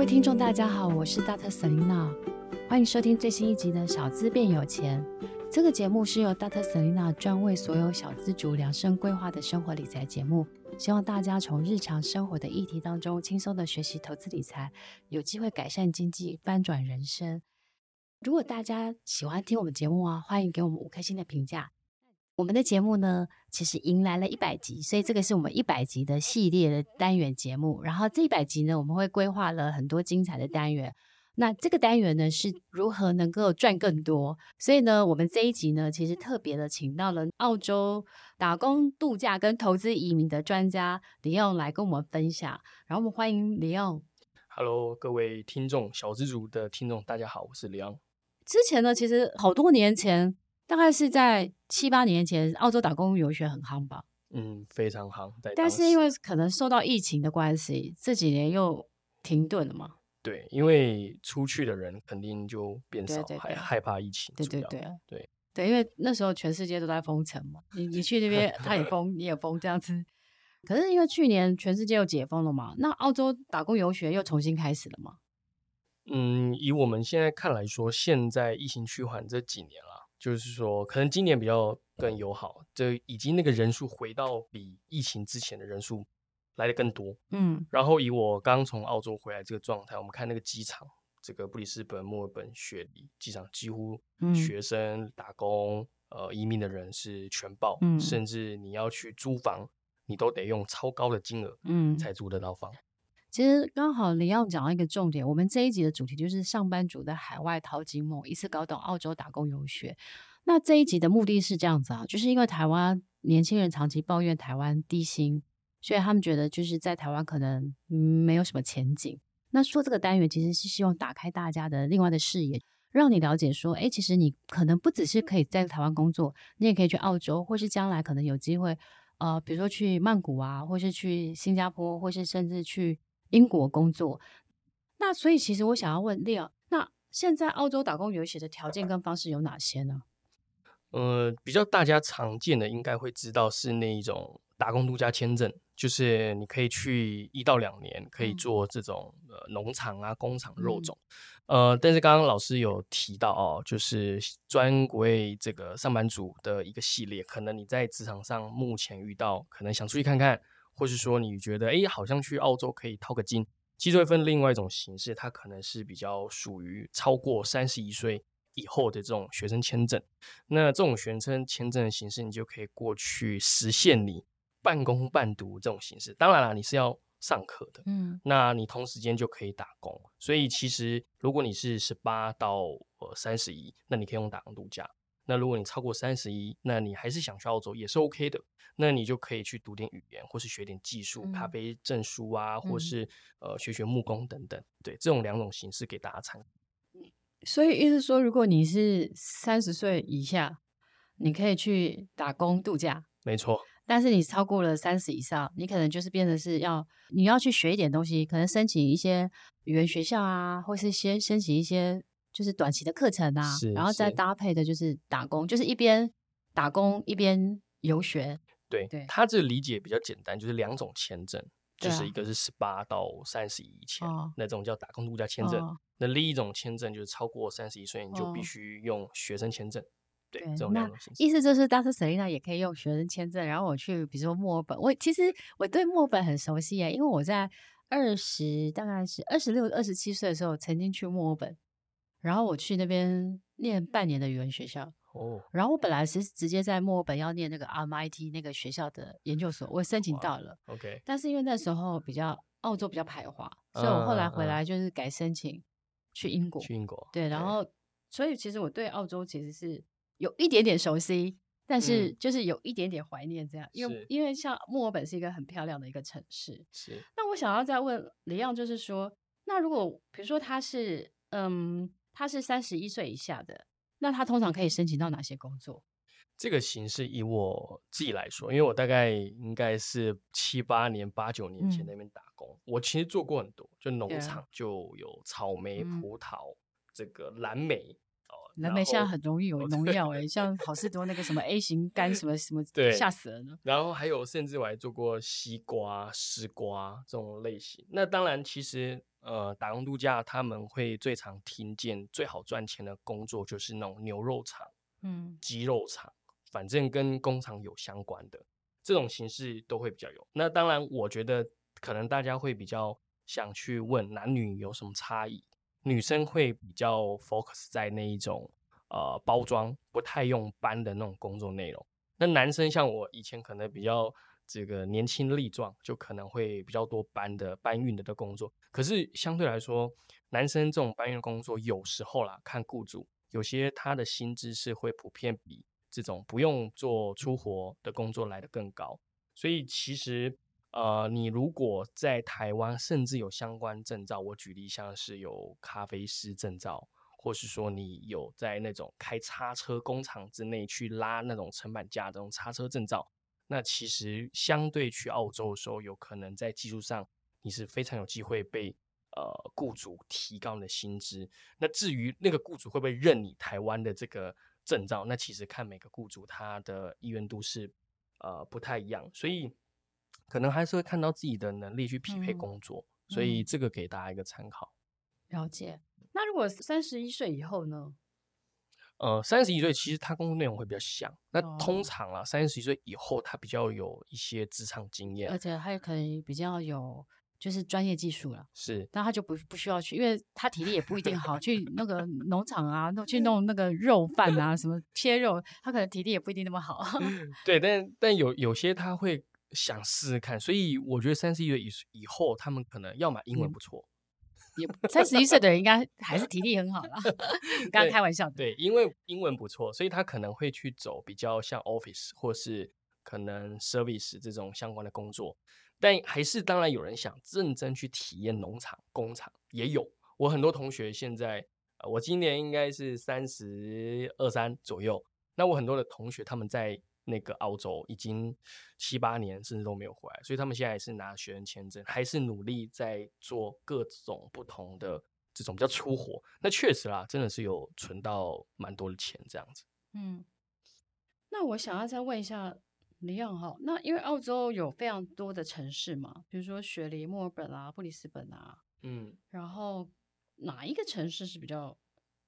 各位听众，大家好，我是 Dr. Selena，欢迎收听最新一集的《小资变有钱》。这个节目是由 Dr. Selena 专为所有小资族量身规划的生活理财节目，希望大家从日常生活的议题当中轻松的学习投资理财，有机会改善经济，翻转人生。如果大家喜欢听我们节目啊，欢迎给我们五颗星的评价。我们的节目呢，其实迎来了一百集，所以这个是我们一百集的系列的单元节目。然后这一百集呢，我们会规划了很多精彩的单元。那这个单元呢，是如何能够赚更多？所以呢，我们这一集呢，其实特别的请到了澳洲打工度假跟投资移民的专家李勇来跟我们分享。然后我们欢迎李勇。Hello，各位听众，小资族的听众，大家好，我是李昂。之前呢，其实好多年前。大概是在七八年前，澳洲打工游学很夯吧？嗯，非常夯。但是因为可能受到疫情的关系，这几年又停顿了嘛。对，因为出去的人肯定就变少，还害怕疫情。对对对对对，因为那时候全世界都在封城嘛，你你去那边，他也封，你也封，这样子。可是因为去年全世界又解封了嘛，那澳洲打工游学又重新开始了嘛？嗯，以我们现在看来说，现在疫情趋缓这几年了。就是说，可能今年比较更友好，就以及那个人数回到比疫情之前的人数来的更多。嗯，然后以我刚从澳洲回来这个状态，我们看那个机场，这个布里斯本、墨尔本、雪梨机场几乎学生、打工、呃移民的人是全爆，嗯，甚至你要去租房，你都得用超高的金额，嗯，才租得到房。其实刚好李昂讲到一个重点，我们这一集的主题就是上班族的海外淘金梦，一次搞懂澳洲打工游学。那这一集的目的是这样子啊，就是因为台湾年轻人长期抱怨台湾低薪，所以他们觉得就是在台湾可能没有什么前景。那说这个单元其实是希望打开大家的另外的视野，让你了解说，哎，其实你可能不只是可以在台湾工作，你也可以去澳洲，或是将来可能有机会，呃，比如说去曼谷啊，或是去新加坡，或是甚至去。英国工作，那所以其实我想要问 Leo，那现在澳洲打工游学的条件跟方式有哪些呢？呃，比较大家常见的应该会知道是那一种打工度假签证，就是你可以去一到两年，可以做这种、嗯、呃农场啊、工厂、肉种。嗯、呃，但是刚刚老师有提到哦，就是专为这个上班族的一个系列，可能你在职场上目前遇到，可能想出去看看。或是说你觉得哎，好像去澳洲可以掏个金，其实会分另外一种形式，它可能是比较属于超过三十一岁以后的这种学生签证。那这种学生签证的形式，你就可以过去实现你半工半读这种形式。当然了，你是要上课的，嗯，那你同时间就可以打工。所以其实如果你是十八到呃三十一，那你可以用打工度假。那如果你超过三十一，那你还是想去澳洲也是 OK 的，那你就可以去读点语言，或是学点技术、咖啡证书啊，嗯、或是呃学学木工等等。对，这种两种形式给大家参考。所以意思说，如果你是三十岁以下，你可以去打工度假，没错。但是你超过了三十以上，你可能就是变成是要你要去学一点东西，可能申请一些语言学校啊，或是先申请一些。就是短期的课程啊，然后再搭配的就是打工，就是一边打工一边游学。对对，他这个理解比较简单，就是两种签证，就是一个是十八到三十一前，啊、那种叫打工度假签证，哦、那另一种签证就是超过三十一岁你就必须用学生签证。哦、对，对，这种两种形式。意思就是当时 Selina 也可以用学生签证，然后我去，比如说墨尔本，我其实我对墨尔本很熟悉耶，因为我在二十大概是二十六、二十七岁的时候曾经去墨尔本。然后我去那边念半年的语文学校，哦，然后我本来是直接在墨尔本要念那个 RMIT 那个学校的研究所，我申请到了。OK，但是因为那时候比较澳洲比较排华，所以我后来回来就是改申请去英国。去英国。对，然后所以其实我对澳洲其实是有一点点熟悉，但是就是有一点点怀念这样，因为因为像墨尔本是一个很漂亮的一个城市。是。那我想要再问李漾，就是说，那如果比如说他是嗯，他是三十一岁以下的。那他通常可以申请到哪些工作？这个形式以我自己来说，因为我大概应该是七八年、八九年前那边打工，嗯、我其实做过很多，就农场就有草莓、葡萄、嗯、这个蓝莓哦。蓝莓现在很容易有农药哎，像好事多那个什么 A 型肝什么什么，对，吓死人了。然后还有，甚至我还做过西瓜、丝瓜这种类型。那当然，其实。呃，打工度假他们会最常听见最好赚钱的工作就是那种牛肉厂、嗯，鸡肉厂，反正跟工厂有相关的这种形式都会比较有。那当然，我觉得可能大家会比较想去问男女有什么差异，女生会比较 focus 在那一种呃包装不太用搬的那种工作内容。那男生像我以前可能比较。这个年轻力壮，就可能会比较多搬的搬运的的工作。可是相对来说，男生这种搬运工作，有时候啦，看雇主，有些他的薪资是会普遍比这种不用做粗活的工作来得更高。所以其实，呃，你如果在台湾，甚至有相关证照，我举例像是有咖啡师证照，或是说你有在那种开叉车工厂之内去拉那种成板架这种叉车证照。那其实相对去澳洲的时候，有可能在技术上你是非常有机会被呃雇主提高你的薪资。那至于那个雇主会不会认你台湾的这个证照，那其实看每个雇主他的意愿度是呃不太一样，所以可能还是会看到自己的能力去匹配工作。嗯、所以这个给大家一个参考。了解。那如果三十一岁以后呢？呃，三十一岁其实他工作内容会比较像。那通常啊，三十一岁以后他比较有一些职场经验，而且他也可以比较有就是专业技术了。是，但他就不不需要去，因为他体力也不一定好，去那个 农场啊，弄去弄那个肉饭啊，什么 切肉，他可能体力也不一定那么好。对，但但有有些他会想试试看，所以我觉得三十一岁以以后，他们可能要么英文不错。嗯也三十一岁的人应该还是体力很好啦。刚刚开玩笑的。对，因为英文不错，所以他可能会去走比较像 office 或是可能 service 这种相关的工作。但还是当然有人想认真去体验农场、工厂，也有。我很多同学现在，我今年应该是三十二三左右。那我很多的同学他们在。那个澳洲已经七八年甚至都没有回来，所以他们现在也是拿学生签证，还是努力在做各种不同的这种比较粗活。那确实啦，真的是有存到蛮多的钱这样子。嗯，那我想要再问一下李漾哈，那因为澳洲有非常多的城市嘛，比如说雪梨、墨尔本啊、布里斯本啊，嗯，然后哪一个城市是比较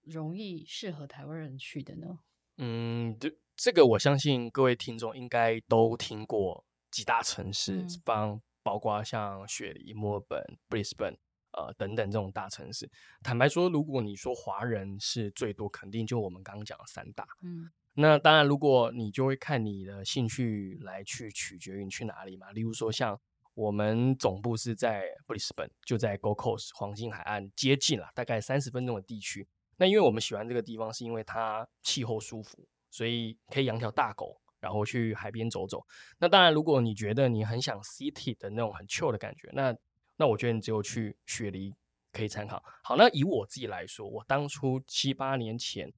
容易适合台湾人去的呢？嗯，对。这个我相信各位听众应该都听过几大城市，帮、嗯、包括像雪梨、墨尔本、布里斯本呃等等这种大城市。坦白说，如果你说华人是最多，肯定就我们刚刚讲的三大。嗯，那当然，如果你就会看你的兴趣来去取决于你去哪里嘛。例如说，像我们总部是在布里斯本，就在 Gold Coast 黄金海岸接近了，大概三十分钟的地区。那因为我们喜欢这个地方，是因为它气候舒服。所以可以养条大狗，然后去海边走走。那当然，如果你觉得你很想 city 的那种很 chill 的感觉，那那我觉得你只有去雪梨可以参考。好，那以我自己来说，我当初七八年前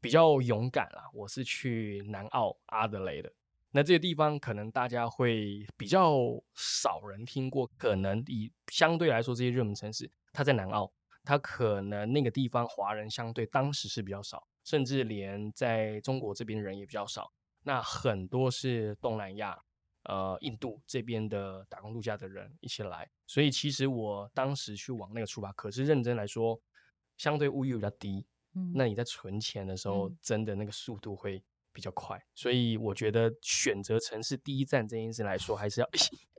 比较勇敢啦，我是去南澳阿德雷的。那这个地方可能大家会比较少人听过，可能以相对来说这些热门城市，它在南澳，它可能那个地方华人相对当时是比较少。甚至连在中国这边人也比较少，那很多是东南亚、呃印度这边的打工度假的人一起来，所以其实我当时去往那个出发，可是认真来说，相对物欲比较低，嗯，那你在存钱的时候，真的那个速度会比较快，所以我觉得选择城市第一站这件事来说，还是要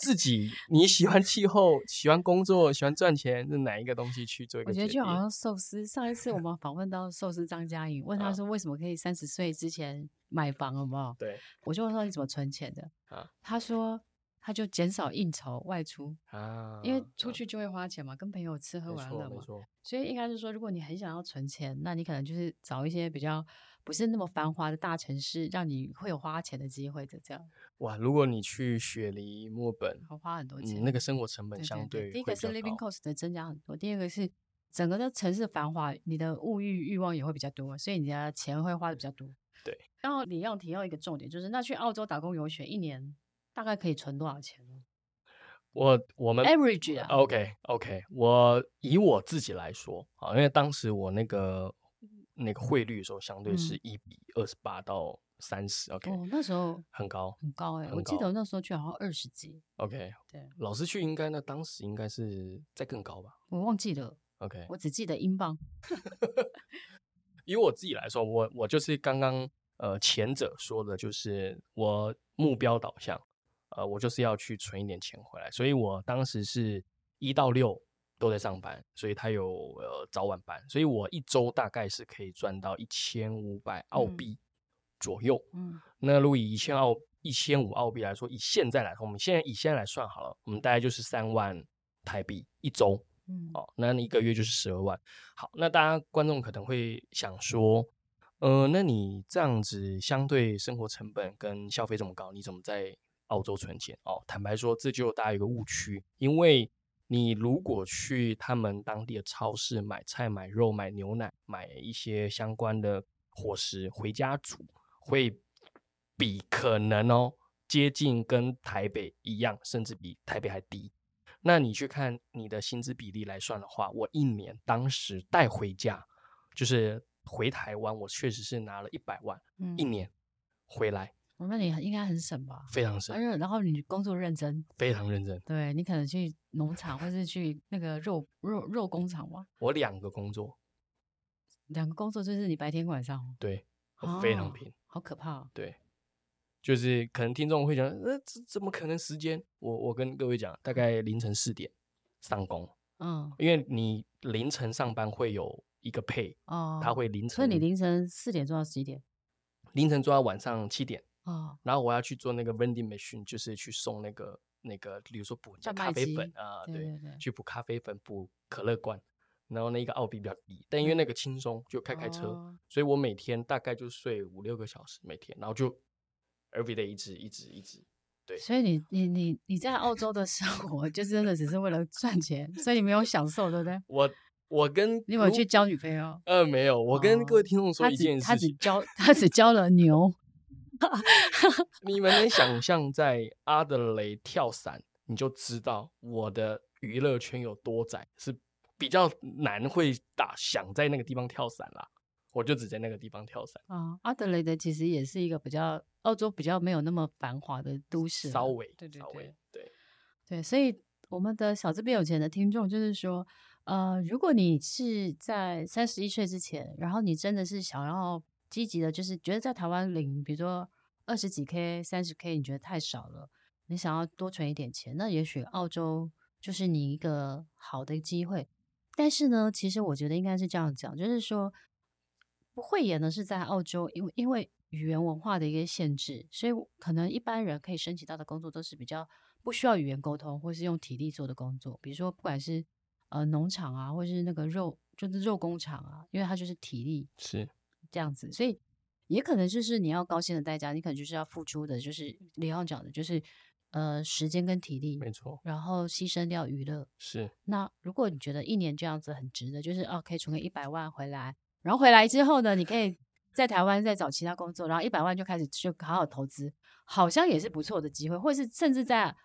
自己你喜欢气候，喜欢工作，喜欢赚钱，是哪一个东西去做一个？我觉得就好像寿司。上一次我们访问到寿司张嘉颖，问他说为什么可以三十岁之前买房，好不好？对，我就问说你怎么存钱的？啊，他说他就减少应酬外出啊，因为出去就会花钱嘛，跟朋友吃喝玩乐嘛。所以应该是说，如果你很想要存钱，那你可能就是找一些比较。不是那么繁华的大城市，让你会有花钱的机会的。这样哇，如果你去雪梨、墨本，好花很多钱，嗯，那个生活成本相对，第一个是 living cost 的增加很多，第二个是整个的城市繁华，你的物欲欲望也会比较多，所以你的钱会花的比较多。对，然后你要提到一个重点，就是那去澳洲打工游学一年大概可以存多少钱呢？我我们 average 啊，OK OK，我以我自己来说啊，因为当时我那个。那个汇率的时候，相对是一比二十八到三十，OK，哦，那时候很高，很高哎，我记得我那时候去好像二十几，OK，对，老师去应该那当时应该是再更高吧，我忘记了，OK，我只记得英镑。以我自己来说，我我就是刚刚呃前者说的，就是我目标导向，呃，我就是要去存一点钱回来，所以我当时是一到六。都在上班，所以他有呃早晚班，所以我一周大概是可以赚到一千五百澳币左右。嗯，那如果以一千澳一千五澳币来说，以现在来说，我们现在以现在来算好了，我们大概就是三万台币一周。嗯，哦，那你一个月就是十二万。好，那大家观众可能会想说，呃，那你这样子相对生活成本跟消费这么高，你怎么在澳洲存钱？哦，坦白说，这就大家有个误区，因为。你如果去他们当地的超市买菜、买肉、买牛奶、买一些相关的伙食回家煮，会比可能哦接近跟台北一样，甚至比台北还低。那你去看你的薪资比例来算的话，我一年当时带回家，就是回台湾，我确实是拿了一百万，嗯，一年回来。我那你应该很省吧？非常省。然后你工作认真，非常认真。对，你可能去农场，或是去那个肉肉肉工厂吗？我两个工作，两个工作就是你白天晚上。对，我非常拼，哦，好可怕。对，就是可能听众会讲，呃，怎怎么可能时间？我我跟各位讲，大概凌晨四点上工。嗯，因为你凌晨上班会有一个 pay 哦，他会凌晨，所以你凌晨四点做到几点？凌晨做到晚上七点。哦，然后我要去做那个 vending machine，就是去送那个那个，比如说补咖啡粉啊，对，对，对，对，去补咖啡粉、补可乐罐，然后那一个澳币比较低，但因为那个轻松，就开开车，哦、所以我每天大概就睡五六个小时，每天，然后就 every day 一直一直一直，对。所以你你你你在澳洲的生活，就真的只是为了赚钱，所以你没有享受，对不对？我我跟你有没有去交女朋友？呃，没有。我跟各位听众说一件事情，他只，他只交他只交了牛。你们能想象在阿德雷跳伞，你就知道我的娱乐圈有多窄，是比较难会打想在那个地方跳伞啦。我就只在那个地方跳伞啊。阿德雷德其实也是一个比较澳洲比较没有那么繁华的都市，稍微对对对对对，对，所以我们的小资边有钱的听众就是说，呃，如果你是在三十一岁之前，然后你真的是想要。积极的，就是觉得在台湾领，比如说二十几 K、三十 K，你觉得太少了，你想要多存一点钱，那也许澳洲就是你一个好的机会。但是呢，其实我觉得应该是这样讲，就是说不会演的是在澳洲，因为因为语言文化的一个限制，所以可能一般人可以申请到的工作都是比较不需要语言沟通，或是用体力做的工作，比如说不管是呃农场啊，或是那个肉就是肉工厂啊，因为它就是体力是。这样子，所以也可能就是你要高薪的代价，你可能就是要付出的，就是李昂讲的，就是呃时间跟体力，没错，然后牺牲掉娱乐。是。那如果你觉得一年这样子很值得，就是哦可以存个一百万回来，然后回来之后呢，你可以在台湾再找其他工作，然后一百万就开始就好好投资，好像也是不错的机会，或是甚至在。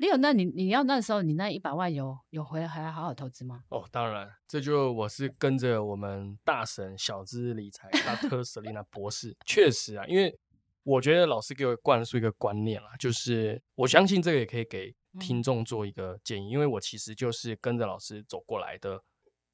你有？那你你要那时候你那一百万有有回来还好好投资吗？哦，当然，这就我是跟着我们大神小资理财大 特 Selina 博士，确实啊，因为我觉得老师给我灌输一个观念啦，就是我相信这个也可以给听众做一个建议，嗯、因为我其实就是跟着老师走过来的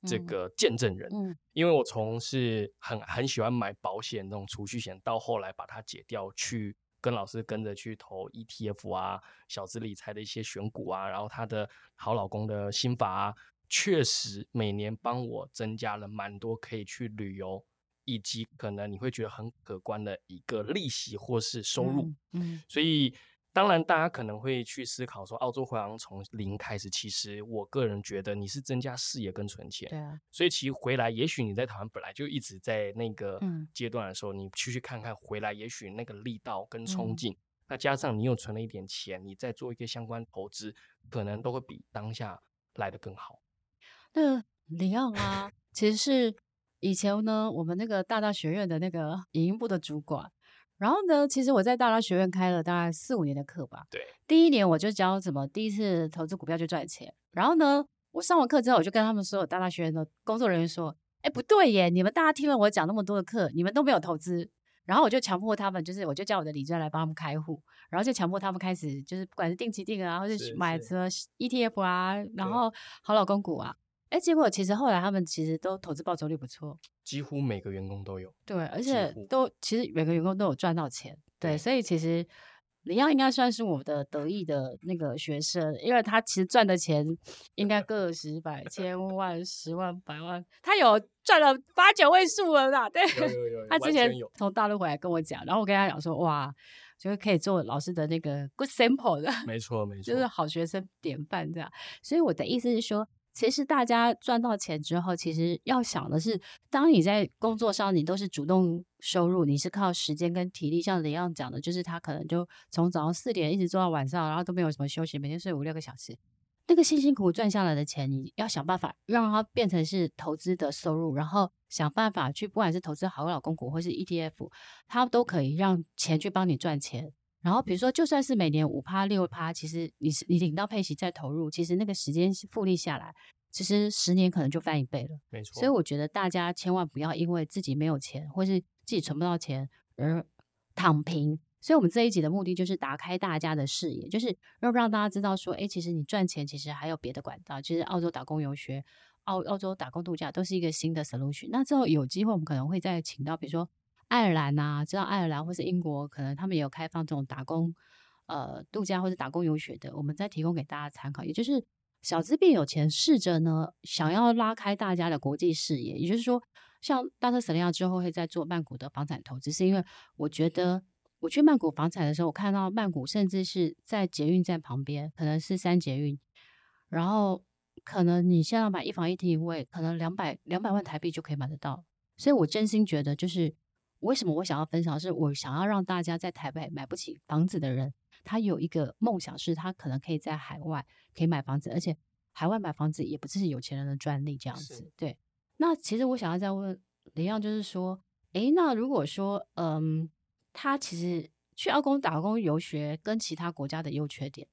这个见证人，嗯，嗯因为我从是很很喜欢买保险那种储蓄险，到后来把它解掉去。跟老师跟着去投 ETF 啊，小资理财的一些选股啊，然后他的好老公的心法啊，确实每年帮我增加了蛮多可以去旅游，以及可能你会觉得很可观的一个利息或是收入。嗯，嗯所以。当然，大家可能会去思考说，澳洲回航从零开始。其实，我个人觉得你是增加视野跟存钱。对啊。所以，其实回来，也许你在台湾本来就一直在那个阶段的时候，嗯、你去去看看，回来也许那个力道跟冲劲，嗯、那加上你又存了一点钱，你再做一个相关投资，可能都会比当下来的更好。那李奥啊，其实是以前呢，我们那个大大学院的那个影音部的主管。然后呢，其实我在大大学院开了大概四五年的课吧。对，第一年我就教怎么第一次投资股票就赚钱。然后呢，我上完课之后，我就跟他们所有大大学院的工作人员说：“哎，不对耶，你们大家听了我讲那么多的课，你们都没有投资。”然后我就强迫他们，就是我就叫我的理专来帮他们开户，然后就强迫他们开始，就是不管是定期定额啊，或是买什么 ETF 啊，然后好老公股啊。哎，结果其实后来他们其实都投资报酬率不错，几乎每个员工都有。对，而且都其实每个员工都有赚到钱。对，对所以其实李耀应该算是我的得意的那个学生，因为他其实赚的钱应该个十百千万十万百万，他有赚了八九位数了啦。对，有有有有他之前从大陆回来跟我讲，然后我跟他讲说，哇，就是可以做老师的那个 good sample 的，没错没错，就是好学生典范这样。所以我的意思是说。其实大家赚到钱之后，其实要想的是，当你在工作上，你都是主动收入，你是靠时间跟体力，像李样讲的，就是他可能就从早上四点一直做到晚上，然后都没有什么休息，每天睡五六个小时，那个辛辛苦苦赚下来的钱，你要想办法让它变成是投资的收入，然后想办法去，不管是投资好老公股或是 ETF，它都可以让钱去帮你赚钱。然后比如说，就算是每年五趴六趴，其实你是你领到配息再投入，其实那个时间复利下来，其实十年可能就翻一倍了。没错。所以我觉得大家千万不要因为自己没有钱，或是自己存不到钱而躺平。所以我们这一集的目的就是打开大家的视野，就是要让大家知道说，哎，其实你赚钱其实还有别的管道。其实澳洲打工游学、澳澳洲打工度假都是一个新的 solution。那之后有机会，我们可能会再请到，比如说。爱尔兰呐、知道爱尔兰或是英国，可能他们也有开放这种打工呃度假或者打工游学的，我们再提供给大家参考。也就是小资变有钱，试着呢想要拉开大家的国际视野。也就是说，像大特斯利亚之后会在做曼谷的房产投资，是因为我觉得我去曼谷房产的时候，我看到曼谷甚至是在捷运站旁边，可能是三捷运，然后可能你现在要买一房一厅一卫，可能两百两百万台币就可以买得到。所以我真心觉得就是。为什么我想要分享？是我想要让大家在台北买不起房子的人，他有一个梦想，是他可能可以在海外可以买房子，而且海外买房子也不是有钱人的专利，这样子。对。那其实我想要再问李样，就是说，诶，那如果说，嗯，他其实去澳工打工游学，跟其他国家的优缺点？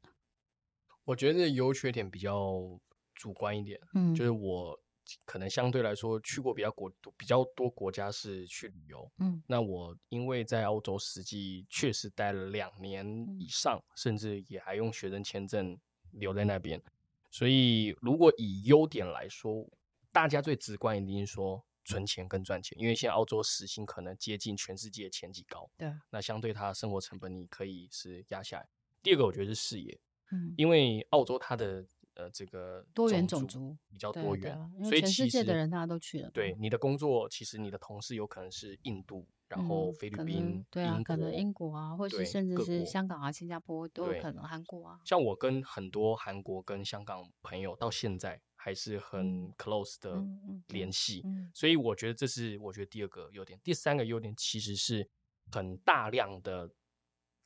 我觉得优缺点比较主观一点，嗯，就是我。可能相对来说去过比较国比较多国家是去旅游，嗯，那我因为在澳洲实际确实待了两年以上，嗯、甚至也还用学生签证留在那边，所以如果以优点来说，大家最直观一定是说存钱跟赚钱，因为现在澳洲时薪可能接近全世界前几高，对，那相对它的生活成本你可以是压下来。第二个我觉得是视野，嗯，因为澳洲它的。呃，这个多元种族比较多元，所以全世界的人大家都去了。对你的工作，其实你的同事有可能是印度，然后菲律宾，对啊，可能英国啊，或是甚至是香港啊、新加坡都有可能，韩国啊。像我跟很多韩国跟香港朋友到现在还是很 close 的联系，所以我觉得这是我觉得第二个优点。第三个优点其实是很大量的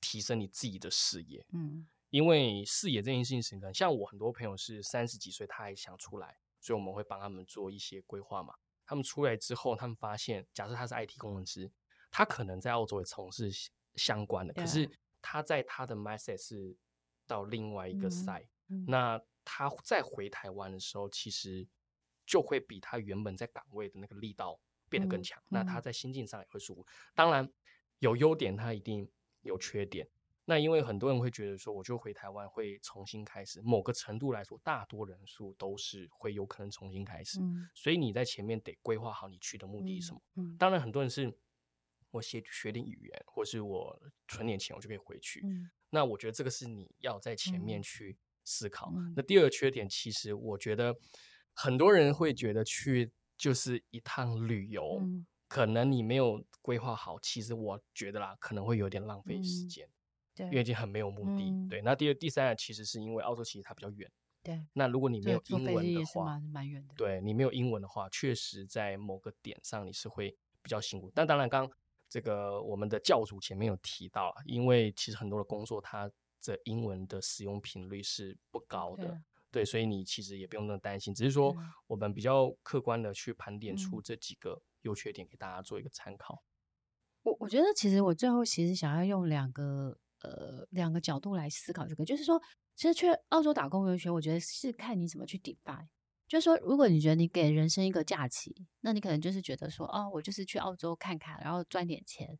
提升你自己的视野，嗯。因为视野这件事情像我很多朋友是三十几岁，他还想出来，所以我们会帮他们做一些规划嘛。他们出来之后，他们发现，假设他是 IT 工程师，他可能在澳洲也从事相关的，可是他在他的 mindset 是到另外一个 side，那他再回台湾的时候，其实就会比他原本在岗位的那个力道变得更强。嗯嗯、那他在心境上也会舒服。当然有优点，他一定有缺点。那因为很多人会觉得说，我就回台湾会重新开始。某个程度来说，大多人数都是会有可能重新开始。嗯，所以你在前面得规划好你去的目的是什么。嗯，当然很多人是，我学学点语言，或是我存点钱，我就可以回去。嗯、那我觉得这个是你要在前面去思考。嗯、那第二个缺点，其实我觉得很多人会觉得去就是一趟旅游，嗯、可能你没有规划好，其实我觉得啦，可能会有点浪费时间，嗯、对，因为已经很没有目的。嗯、对，那第二、第三个其实是因为澳洲其实它比较远。对，那如果你没有英文的话，蛮蛮远的。对，你没有英文的话，确实在某个点上你是会比较辛苦。但当然，刚这个我们的教主前面有提到，因为其实很多的工作，它的英文的使用频率是不高的，对，对，所以你其实也不用那么担心。只是说，我们比较客观的去盘点出这几个优缺点，给大家做一个参考。我我觉得，其实我最后其实想要用两个呃两个角度来思考这个，就是说。其实去澳洲打工游学，我觉得是看你怎么去 define。就是说，如果你觉得你给人生一个假期，那你可能就是觉得说，哦，我就是去澳洲看看，然后赚点钱，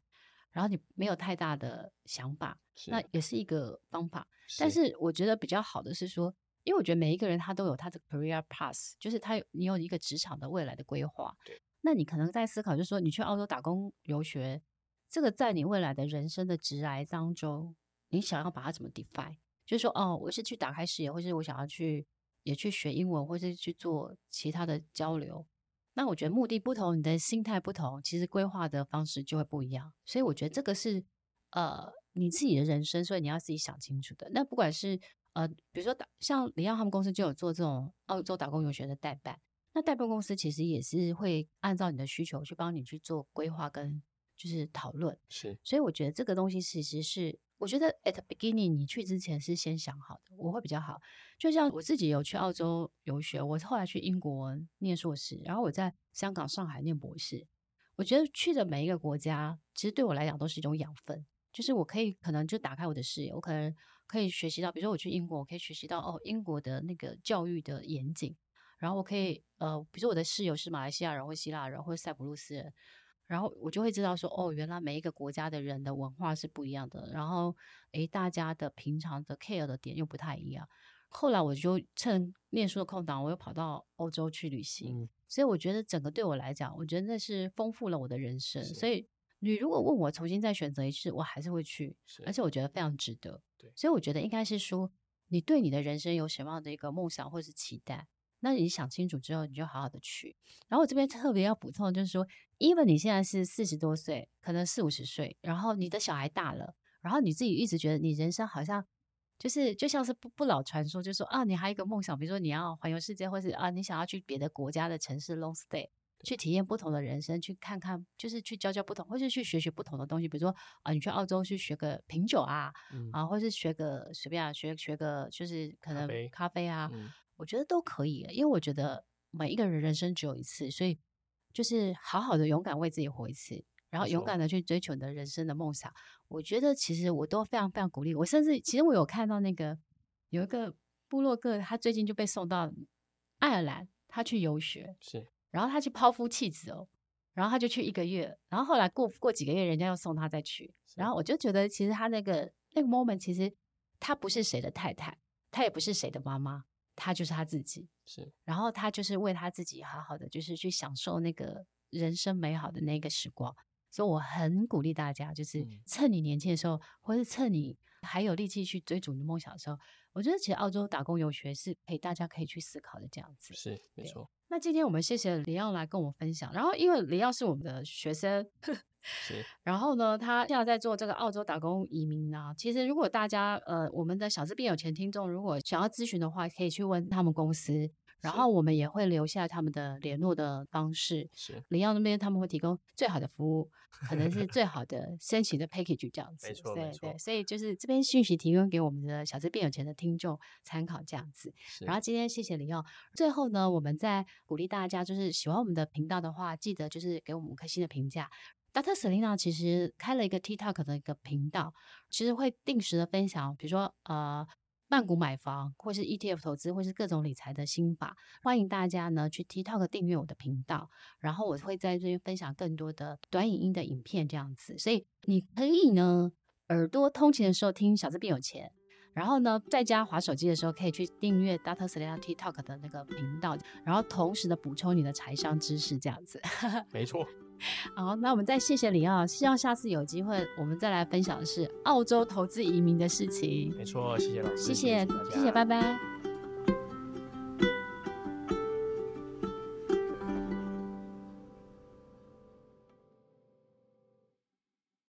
然后你没有太大的想法，那也是一个方法。是但是我觉得比较好的是说，因为我觉得每一个人他都有他的 career path，就是他有你有一个职场的未来的规划。那你可能在思考，就是说你去澳洲打工游学，这个在你未来的人生的职涯当中，你想要把它怎么 define？就是说，哦，我是去打开视野，或是我想要去也去学英文，或是去做其他的交流。那我觉得目的不同，你的心态不同，其实规划的方式就会不一样。所以我觉得这个是呃你自己的人生，所以你要自己想清楚的。那不管是呃，比如说打像李耀他们公司就有做这种澳洲打工游学的代办，那代办公司其实也是会按照你的需求去帮你去做规划跟就是讨论。是，所以我觉得这个东西其实是。我觉得 at beginning 你去之前是先想好的，我会比较好。就像我自己有去澳洲游学，我后来去英国念硕士，然后我在香港、上海念博士。我觉得去的每一个国家，其实对我来讲都是一种养分，就是我可以可能就打开我的视野，我可能可以学习到，比如说我去英国，我可以学习到哦英国的那个教育的严谨，然后我可以呃，比如说我的室友是马来西亚人或希腊人或塞浦路斯人。然后我就会知道说，哦，原来每一个国家的人的文化是不一样的。然后，诶，大家的平常的 care 的点又不太一样。后来我就趁念书的空档，我又跑到欧洲去旅行。嗯、所以我觉得整个对我来讲，我觉得那是丰富了我的人生。所以你如果问我重新再选择一次，我还是会去，而且我觉得非常值得。对所以我觉得应该是说，你对你的人生有什么样的一个梦想或是期待？那你想清楚之后，你就好好的去。然后我这边特别要补充，就是说，even 你现在是四十多岁，可能四五十岁，然后你的小孩大了，然后你自己一直觉得你人生好像就是就像是不不老传说，就是说啊，你还有一个梦想，比如说你要环游世界，或是啊，你想要去别的国家的城市 long stay，去体验不同的人生，去看看，就是去交交不同，或是去学学不同的东西。比如说啊，你去澳洲去学个品酒啊，嗯、啊，或是学个随便啊，学学个就是可能咖啡啊。啡我觉得都可以，因为我觉得每一个人人生只有一次，所以就是好好的勇敢为自己活一次，然后勇敢的去追求你的人生的梦想。我觉得其实我都非常非常鼓励。我甚至其实我有看到那个有一个部落客，他最近就被送到爱尔兰，他去游学，是，然后他去抛夫弃子哦，然后他就去一个月，然后后来过过几个月，人家又送他再去，然后我就觉得其实他那个那个 moment，其实他不是谁的太太，他也不是谁的妈妈。他就是他自己，是，然后他就是为他自己好好的，就是去享受那个人生美好的那个时光。所以我很鼓励大家，就是趁你年轻的时候，嗯、或者趁你还有力气去追逐你的梦想的时候，我觉得其实澳洲打工游学是可以大家可以去思考的这样子。是，没错。那今天我们谢谢李耀来跟我们分享，然后因为李耀是我们的学生。是，然后呢，他现在在做这个澳洲打工移民呢。其实，如果大家呃，我们的小资变有钱听众，如果想要咨询的话，可以去问他们公司，然后我们也会留下他们的联络的方式。是，林耀那边他们会提供最好的服务，可能是最好的 申请的 package 这样子。没错，对对，所以就是这边讯息提供给我们的小资变有钱的听众参考这样子。然后今天谢谢林耀。最后呢，我们再鼓励大家，就是喜欢我们的频道的话，记得就是给我们五颗星的评价。Dr. Selena 其实开了一个 TikTok 的一个频道，其实会定时的分享，比如说呃曼谷买房，或是 ETF 投资，或是各种理财的心法。欢迎大家呢去 TikTok 订阅我的频道，然后我会在这边分享更多的短影音的影片这样子。所以你可以呢耳朵通勤的时候听小资变有钱，然后呢在家划手机的时候可以去订阅 Dr. Selena TikTok 的那个频道，然后同时的补充你的财商知识这样子。没错。好，那我们再谢谢李奥，希望下次有机会我们再来分享的是澳洲投资移民的事情。没错，谢谢老师，谢谢，谢谢，谢谢，拜拜。